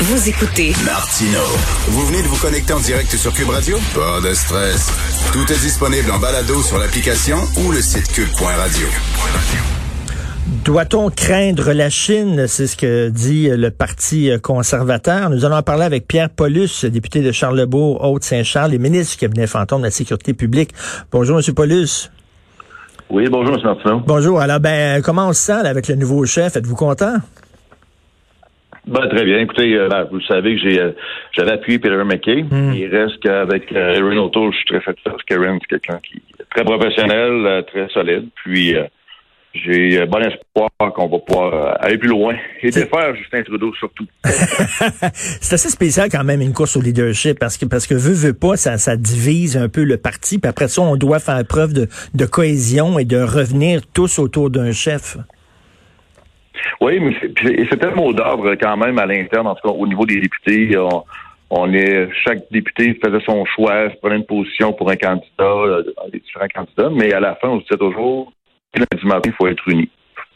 Vous écoutez Martino. Vous venez de vous connecter en direct sur Cube Radio? Pas de stress. Tout est disponible en balado sur l'application ou le site cube.radio. Doit-on craindre la Chine? C'est ce que dit le Parti conservateur. Nous allons en parler avec Pierre Paulus, député de Charlebourg, Haute-Saint-Charles et ministre du cabinet fantôme de la Sécurité publique. Bonjour, M. Paulus. Oui, bonjour, M. Martineau. Bonjour. Alors, ben, comment on se sent là, avec le nouveau chef? Êtes-vous content? Ben, très bien. Écoutez, euh, ben, vous savez que j'ai euh, j'avais appuyé Peter McKay. Hmm. Il reste qu'avec euh, Erin O'Toole, je suis très satisfait parce qu'Erin, c'est quelqu'un qui est très professionnel, euh, très solide. Puis j'ai bon espoir qu'on va pouvoir aller plus loin et défaire Justin Trudeau surtout. C'est assez spécial quand même une course au leadership parce que parce que veut veut pas ça ça divise un peu le parti puis après ça on doit faire preuve de, de cohésion et de revenir tous autour d'un chef. Oui, mais c'est- un mot d'ordre quand même à l'interne, en tout cas au niveau des députés. On, on est chaque député faisait son choix, prenait une position pour un candidat, euh, les différents candidats, mais à la fin, on se disait toujours lundi matin, il faut être unis.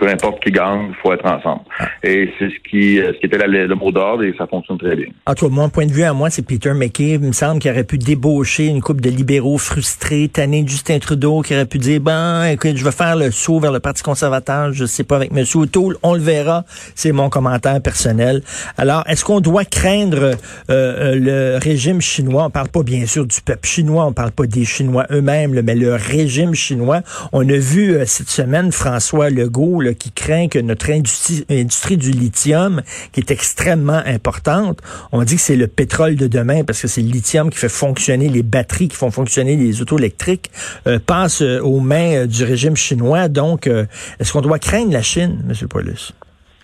Peu importe qui gagne, il faut être ensemble. Et c'est ce qui, euh, ce qui était la- le mot d'ordre et ça fonctionne très bien. En tout cas, mon point de vue à moi, c'est Peter McKay. Il me semble qu'il aurait pu débaucher une couple de libéraux frustrés, tannés de Justin Trudeau, qui aurait pu dire, ben, écoute, je vais faire le saut vers le Parti conservateur, je sais pas, avec M. O'Toole, on le verra. C'est mon commentaire personnel. Alors, est-ce qu'on doit craindre euh, euh, le régime chinois? On parle pas, bien sûr, du peuple chinois, on parle pas des Chinois eux-mêmes, mais le régime chinois. On a vu euh, cette semaine François Legault, qui craint que notre industrie, du lithium, qui est extrêmement importante, on dit que c'est le pétrole de demain parce que c'est le lithium qui fait fonctionner les batteries, qui font fonctionner les autos électriques, euh, passe euh, aux mains euh, du régime chinois. Donc, est-ce qu'on doit craindre la Chine, M. Paulus?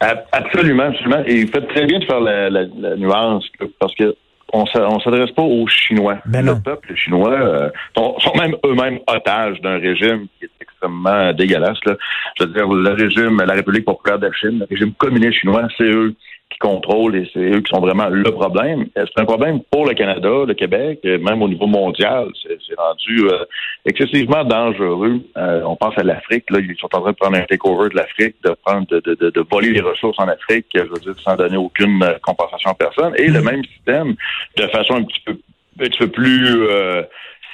Ab- Absolument, absolument. Et vous faites très bien de faire la, nuance parce que on s'a- on s'adresse pas aux Chinois. Ben le peuple chinois euh, sont, sont même eux-mêmes otages d'un régime qui est extrêmement dégueulasse. Là. Je veux dire, le régime, la République populaire de Chine, le régime communiste chinois, c'est eux qui contrôlent et c'est eux qui sont vraiment le problème. Euh, C'est un problème pour le Canada, le Québec, euh, même au niveau mondial. C'est rendu euh, excessivement dangereux. Euh, on pense à l'Afrique. Là, ils sont en train de prendre un takeover de l'Afrique, de prendre, de, de, de, de voler les ressources en Afrique, je veux dire, sans donner aucune euh, compensation à personne. Et le même système, de façon un petit peu, un petit peu plus euh,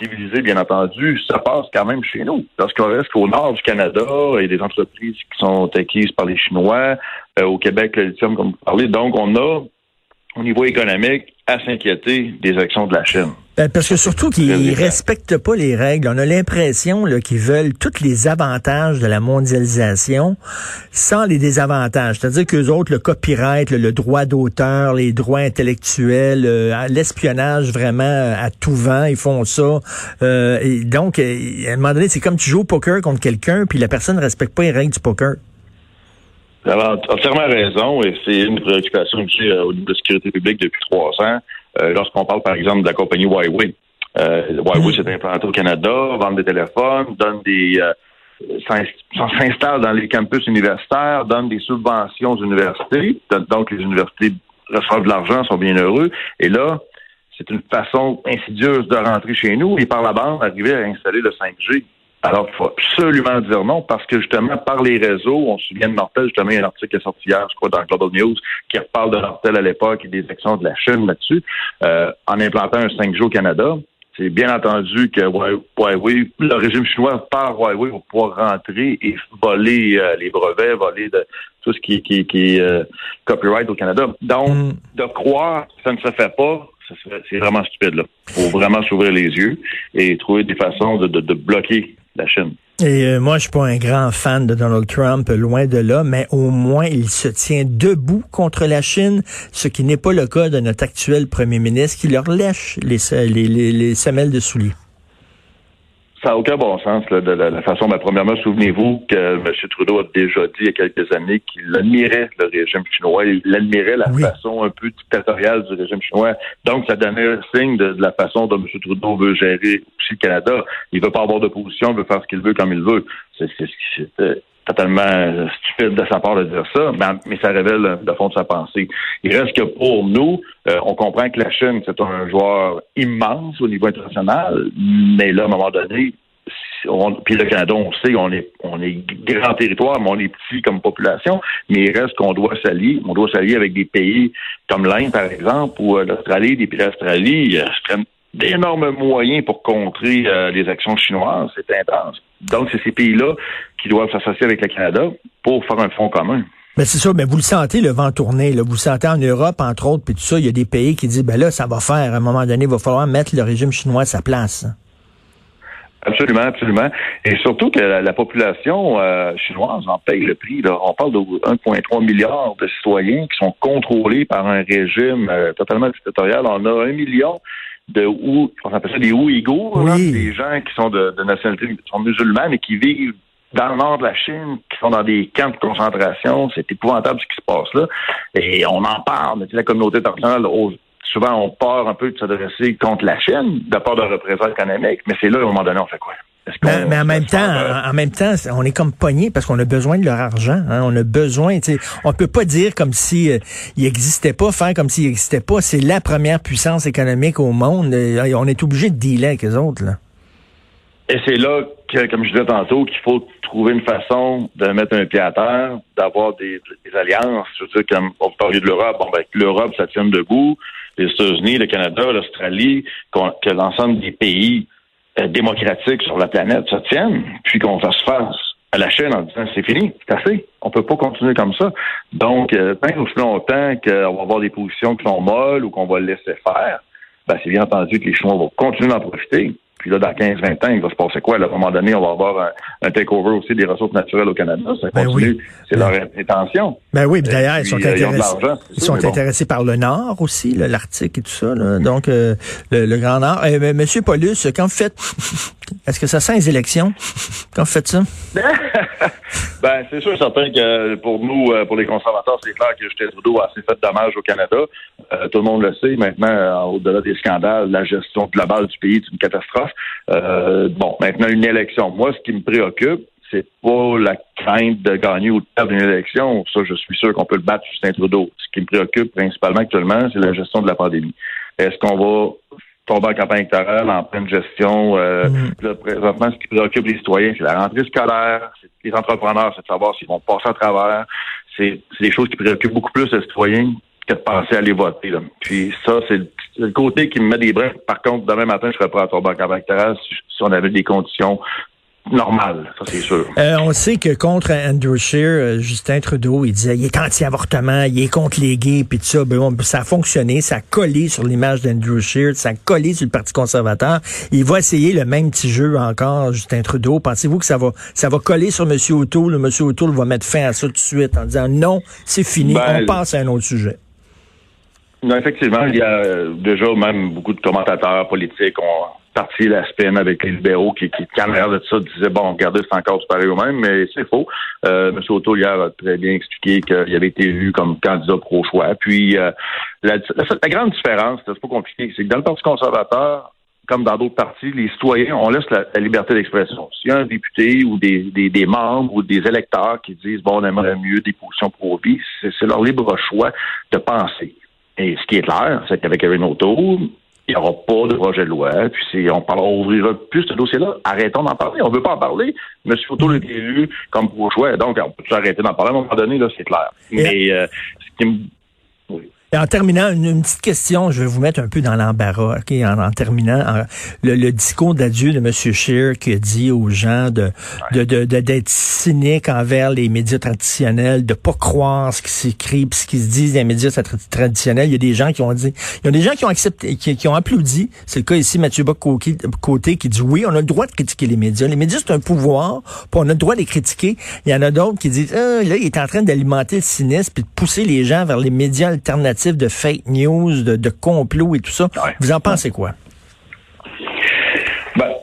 civilisée, bien entendu, ça passe quand même chez nous. Lorsqu'on reste qu'au nord du Canada, a des entreprises qui sont acquises par les Chinois, euh, au Québec, le lithium, comme vous parlez. Donc, on a, au niveau économique, à s'inquiéter des actions de la Chine. Ben, parce que surtout qu'ils respectent pas les règles. On a l'impression qu'ils veulent tous les avantages de la mondialisation sans les désavantages. C'est-à-dire qu'eux autres, le copyright, le, le droit d'auteur, les droits intellectuels, euh, l'espionnage vraiment euh, à tout vent, ils font ça. Euh, et donc, euh, à un moment donné, c'est comme tu joues au poker contre quelqu'un, puis la personne ne respecte pas les règles du poker. Avez entièrement raison, et c'est une préoccupation que j'ai euh, au niveau de la sécurité publique depuis trois ans. Euh, Lorsqu'on parle, par exemple, de la compagnie Huawei. Euh, Huawei s'est implanté au Canada, vend des téléphones, donne des euh, s'in- s'installe dans les campus universitaires, donne des subventions aux universités. Don- Donc, les universités reçoivent de l'argent, sont bien heureux. Et là, c'est une façon insidieuse de rentrer chez nous et par la bande arriver à installer le 5G. Alors, il faut absolument dire non parce que justement, par les réseaux, on se souvient de Nortel, justement, il y a un article qui est sorti hier, je crois, dans Global News, qui reparle de Nortel à l'époque et des actions de la Chine là-dessus, euh, en implantant un 5G au Canada. C'est bien entendu que Huawei, le régime chinois par Huawei va pouvoir rentrer et voler euh, les brevets, voler de tout ce qui, qui, qui est euh, copyright au Canada. Donc, Mm. de croire que ça ne se fait pas, c'est vraiment stupide. Là. faut vraiment s'ouvrir les yeux et trouver des façons de, de, de bloquer Et euh, moi, je suis pas un grand fan de Donald Trump, loin de là, mais au moins il se tient debout contre la Chine, ce qui n'est pas le cas de notre actuel premier ministre qui leur lèche les, les, les, les semelles de souliers. Ça n'a aucun bon sens là, de, la, façon. Ben, premièrement, souvenez-vous que M. Trudeau a déjà dit il y a quelques années qu'il admirait le régime chinois, il admirait la façon un peu dictatoriale du régime chinois. Donc, ça donnait un signe de, la façon dont M. Trudeau veut gérer aussi le Canada. Il veut pas avoir d'opposition, il veut faire ce qu'il veut comme il veut. C'est euh, totalement stupide de sa part de dire ça, mais, ça révèle le fond de sa pensée. Il reste que pour nous, euh, on comprend que la Chine, c'est un joueur immense au niveau international, mais là, à un moment donné, puis le Canada, on sait, on est, on est grand territoire, mais on est petit comme population, mais il reste qu'on doit s'allier. On doit s'allier avec des pays comme l'Inde, par exemple, ou euh, l'Australie, des pays d'Australie euh, d'énormes moyens pour contrer les actions chinoises. C'est intense. Donc, c'est ces pays-là qui doivent s'associer avec le Canada pour faire un fonds commun. Mais c'est ça, mais vous le sentez, le vent tourner. Là. Vous le sentez en Europe, entre autres, puis tout ça, il y a des pays qui disent, ben là, ça va faire, à un moment donné, il va falloir mettre le régime chinois à sa place. Absolument, absolument. Et surtout que la, population euh, chinoise en paye le prix. Là. On parle de 1,3 milliard de citoyens qui sont contrôlés par un régime euh, totalement dictatorial. On a un million de ou on appelle ça des Ouïghours, des gens qui sont de, de nationalité qui sont musulmanes et qui vivent dans le nord de la Chine, qui sont dans des camps de concentration. C'est épouvantable ce qui se passe là. Et on en parle, mais la communauté internationale, souvent on part un peu de s'adresser contre la Chine, de part de représailles économiques, mais c'est là, à un moment donné, on fait quoi? Mais, mais, en même temps, en, même temps, on est comme pogné parce qu'on a besoin de leur argent. Hein, on a besoin. On peut pas dire comme si euh, il existait pas, faire comme s'il existait pas. C'est la première puissance économique au monde. on est obligé de dealer avec les autres. Là. Et c'est là que, comme je disais tantôt, qu'il faut trouver une façon de mettre un pied à terre, d'avoir des, alliances. Je veux dire, comme on parlait de l'Europe, bon, ben, l'Europe, ça tient debout, les États-Unis, le Canada, l'Australie, que l'ensemble des pays euh, démocratiques sur la planète se tiennent, puis qu'on fasse face à la chaîne en disant c'est fini, c'est assez. On peut pas continuer comme ça. Donc, euh, tant aussi longtemps qu'on va avoir des positions qui sont molles ou qu'on va le laisser faire, ben, c'est bien entendu que les Chinois vont continuer d'en profiter. Puis là, dans 15-20 ans, il va se passer quoi? à un moment donné, on va avoir un, takeover aussi des ressources naturelles au Canada. Ça ben continue. C'est leur intention. Ben oui, d'ailleurs, ils sont euh, intéressés. Ils, sont intéressés par le Nord aussi, l'Arctique et tout ça. Donc, euh, le, Grand Nord. Eh, Monsieur Paulus, quand vous faites... Est-ce que ça sent les élections? Quand vous faites ça? ben, c'est sûr et certain que pour nous, euh, pour les conservateurs, c'est clair que Justin Trudeau a assez fait de dommages au Canada. tout le monde le sait. Maintenant, au-delà des scandales, la gestion globale du pays est une catastrophe. Euh, bon, maintenant, une élection. Moi, ce qui me préoccupe, c'est pas la crainte de gagner ou de perdre une élection. Ça, je suis sûr qu'on peut le battre Justin Trudeau. Ce qui me préoccupe principalement actuellement, c'est la gestion de la pandémie. Est-ce qu'on va tomber en campagne électorale en pleine gestion? Euh, mm. présentement, ce qui préoccupe les citoyens, c'est la rentrée scolaire, c'est les entrepreneurs, c'est de savoir s'ils vont passer à travers. C'est des choses qui préoccupent beaucoup plus les citoyens que de penser à aller voter. Là. Puis ça, c'est le côté qui me met des brins. Par contre, demain matin, je serais prêt à tomber en campagne si, si on avait des conditions normal, ça c'est sûr. Euh, on sait que contre Andrew Scheer, euh, Justin Trudeau, il disait il est anti-avortement, il est contre les gays, puis tout ça. Ben, ça a fonctionné, ça a collé sur l'image d'Andrew Scheer, ça a collé sur le Parti conservateur. Il va essayer le même petit jeu encore, Justin Trudeau. Pensez-vous que ça va ça va coller sur M. O'Toole? M. O'Toole va mettre fin à ça tout de suite en disant non, c'est fini, ben, on passe à un autre sujet? Non, effectivement, il y a euh, déjà même beaucoup de commentateurs politiques ont parti la spin avec les libéraux qui, qui, qui de ça, disaient bon, regardez, c'est encore pareil au même, mais c'est faux. Euh, M. Auto hier a très bien expliqué qu'il avait été élu comme candidat pro-choix. Puis euh, la, grande différence, c'est pas compliqué, c'est que dans le Parti conservateur, comme dans d'autres partis, les citoyens, on laisse la, liberté d'expression. S'il y a un député ou des, membres ou des électeurs qui disent bon, on aimerait mieux des positions pro-vie, c'est leur libre choix de penser. Et ce qui est clair, c'est qu'avec Erin O'Toole, il n'y aura pas de projet de loi. Puis si on parlera, on ouvrira plus ce dossier-là. Arrêtons d'en parler. On ne veut pas en parler. M. O'Toole est élu comme pour choix. Donc, on peut arrêter d'en parler à un moment donné, là, c'est clair. Mais euh, ce qui me en terminant, une, petite question, je vais vous mettre un peu dans l'embarras, ok, en, terminant. le, discours d'adieu de M. Scheer qui a dit aux gens de, de, de, d'être cynique envers les médias traditionnels, de pas croire ce qui s'écrit, ce qui se dit dans les médias traditionnels. Il y a des gens qui ont dit, il y a des gens qui ont accepté, qui, qui ont applaudi. C'est le cas ici, Mathieu Bock-Côté, qui dit oui, on a le droit de critiquer les médias. Les médias, c'est un pouvoir, puis on a le droit de les critiquer. Il y en a d'autres qui disent, ah, là, il est en train d'alimenter le cynisme puis de pousser les gens vers les médias alternatifs de fake news, de, de complot et tout ça. Vous en pensez quoi? Ben,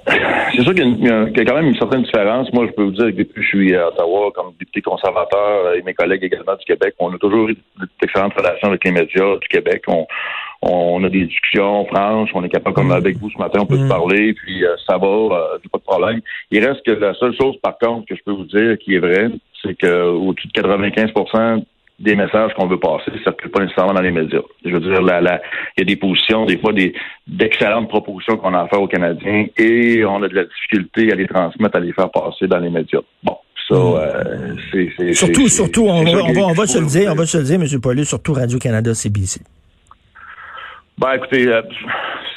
c'est sûr qu'il y, a quand même une certaine différence. Moi, je peux vous dire que depuis que je suis à Ottawa, comme député conservateur, et mes collègues également du Québec, on a toujours eu d'excellentes relations avec les médias du Québec. On, on a des discussions franches, on est capable, comme mm. avec vous ce matin, on peut se mm. parler, puis euh, ça va, euh, pas de problème. Il reste que la seule chose, par contre, que je peux vous dire qui est vrai, c'est que au-dessus de 95 des messages qu'on veut passer ça ne pas nécessairement dans les médias. Je veux dire, il y a des positions, des fois des d'excellentes propositions qu'on a à faire aux Canadiens et on a de la difficulté à les transmettre, à les faire passer dans les médias. Bon. Ça, mm. euh, c'est, surtout, surtout, on, va, on va, on va se le dire, on va se le dire, M. Paulus, surtout Radio-Canada, CBC. Ben, écoutez, euh,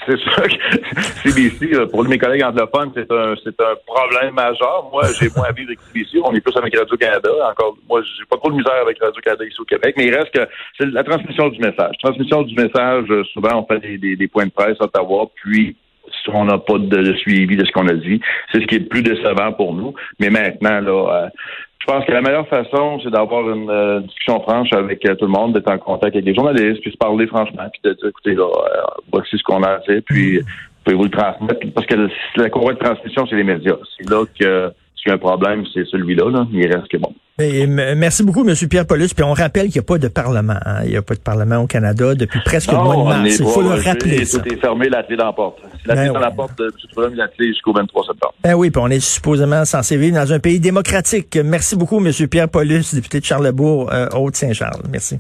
c'est sûr que CBC, pour mes collègues anglophones, c'est un, c'est un problème majeur. Moi, j'ai moins à vivre avec CBC. On est plus avec Radio-Canada. Encore, moi, j'ai pas trop de misère avec Radio-Canada ici au Québec, mais il reste que c'est la transmission du message. Transmission du message, euh, souvent, on fait des, points de presse à Ottawa, puis si on n'a pas de, suivi de ce qu'on a dit, c'est ce qui est le plus décevant pour nous. Mais maintenant, là, euh, je pense que la meilleure façon, c'est d'avoir une euh, discussion franche avec euh, tout le monde, d'être en contact avec les journalistes, puis se parler franchement, puis de dire, écoutez, là, euh, voici ce qu'on a à dire, puis pouvez-vous le transmettre? Parce que la courroie de transmission, c'est les médias. C'est là que s'il y a un problème, c'est celui-là. Là. Il reste que bon. merci beaucoup, M. Pierre Paulus. Puis on rappelle qu'il n'y a pas de Parlement. Hein. Il n'y a pas de Parlement au Canada depuis presque le mois de mars. Il faut le rappeler. Tout est fermé, la clé dans la porte. La clé ben dans la porte de M. Trudeau, la clé jusqu'au 23 septembre. Ben oui, puis on est supposément censé vivre dans un pays démocratique. Merci beaucoup, M. Pierre Paulus, député de Charlebourg, euh, Haute-Saint-Charles. Merci.